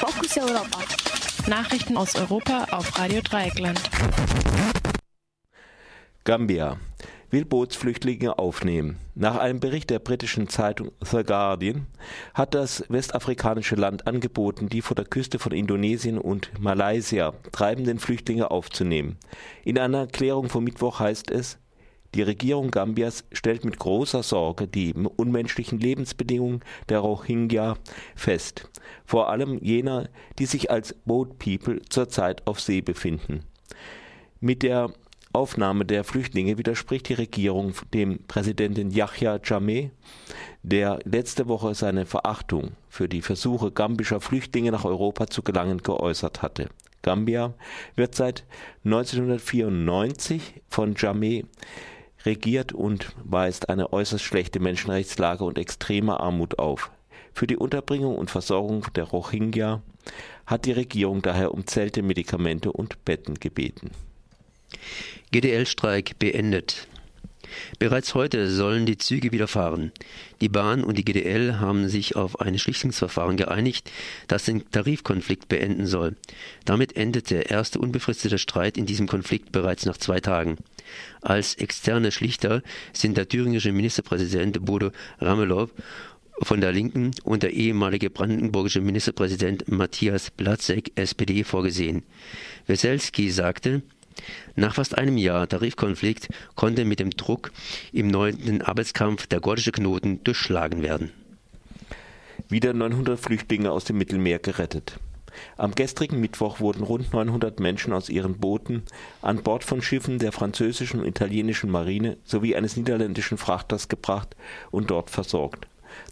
Fokus Europa. Nachrichten aus Europa auf Radio Dreieckland. Gambia will Bootsflüchtlinge aufnehmen. Nach einem Bericht der britischen Zeitung The Guardian hat das westafrikanische Land angeboten, die vor der Küste von Indonesien und Malaysia treibenden Flüchtlinge aufzunehmen. In einer Erklärung vom Mittwoch heißt es, die Regierung Gambias stellt mit großer Sorge die unmenschlichen Lebensbedingungen der Rohingya fest, vor allem jener, die sich als Boat People zurzeit auf See befinden. Mit der Aufnahme der Flüchtlinge widerspricht die Regierung dem Präsidenten Yahya Jammeh, der letzte Woche seine Verachtung für die Versuche gambischer Flüchtlinge nach Europa zu gelangen geäußert hatte. Gambia wird seit 1994 von Jammeh regiert und weist eine äußerst schlechte Menschenrechtslage und extreme Armut auf. Für die Unterbringung und Versorgung der Rohingya hat die Regierung daher um Zelte, Medikamente und Betten gebeten. GDL-Streik beendet. Bereits heute sollen die Züge wieder fahren. Die Bahn und die GDL haben sich auf ein Schlichtungsverfahren geeinigt, das den Tarifkonflikt beenden soll. Damit endet der erste unbefristete Streit in diesem Konflikt bereits nach zwei Tagen. Als externe Schlichter sind der thüringische Ministerpräsident Bodo Ramelow von der Linken und der ehemalige brandenburgische Ministerpräsident Matthias Platzek SPD vorgesehen. Weselski sagte, nach fast einem Jahr Tarifkonflikt konnte mit dem Druck im neunten Arbeitskampf der gordische Knoten durchschlagen werden. Wieder 900 Flüchtlinge aus dem Mittelmeer gerettet. Am gestrigen Mittwoch wurden rund 900 Menschen aus ihren Booten an Bord von Schiffen der französischen und italienischen Marine sowie eines niederländischen Frachters gebracht und dort versorgt.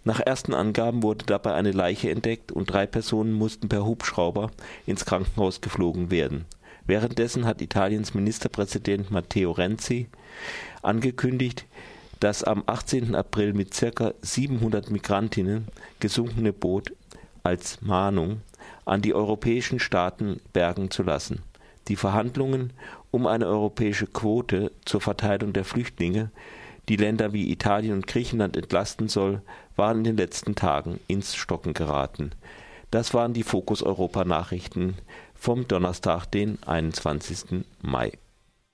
Nach ersten Angaben wurde dabei eine Leiche entdeckt und drei Personen mussten per Hubschrauber ins Krankenhaus geflogen werden. Währenddessen hat Italiens Ministerpräsident Matteo Renzi angekündigt, das am 18. April mit ca. 700 Migrantinnen gesunkene Boot als Mahnung an die europäischen Staaten bergen zu lassen. Die Verhandlungen um eine europäische Quote zur Verteilung der Flüchtlinge, die Länder wie Italien und Griechenland entlasten soll, waren in den letzten Tagen ins Stocken geraten. Das waren die Fokus Europa Nachrichten vom Donnerstag, den 21. Mai.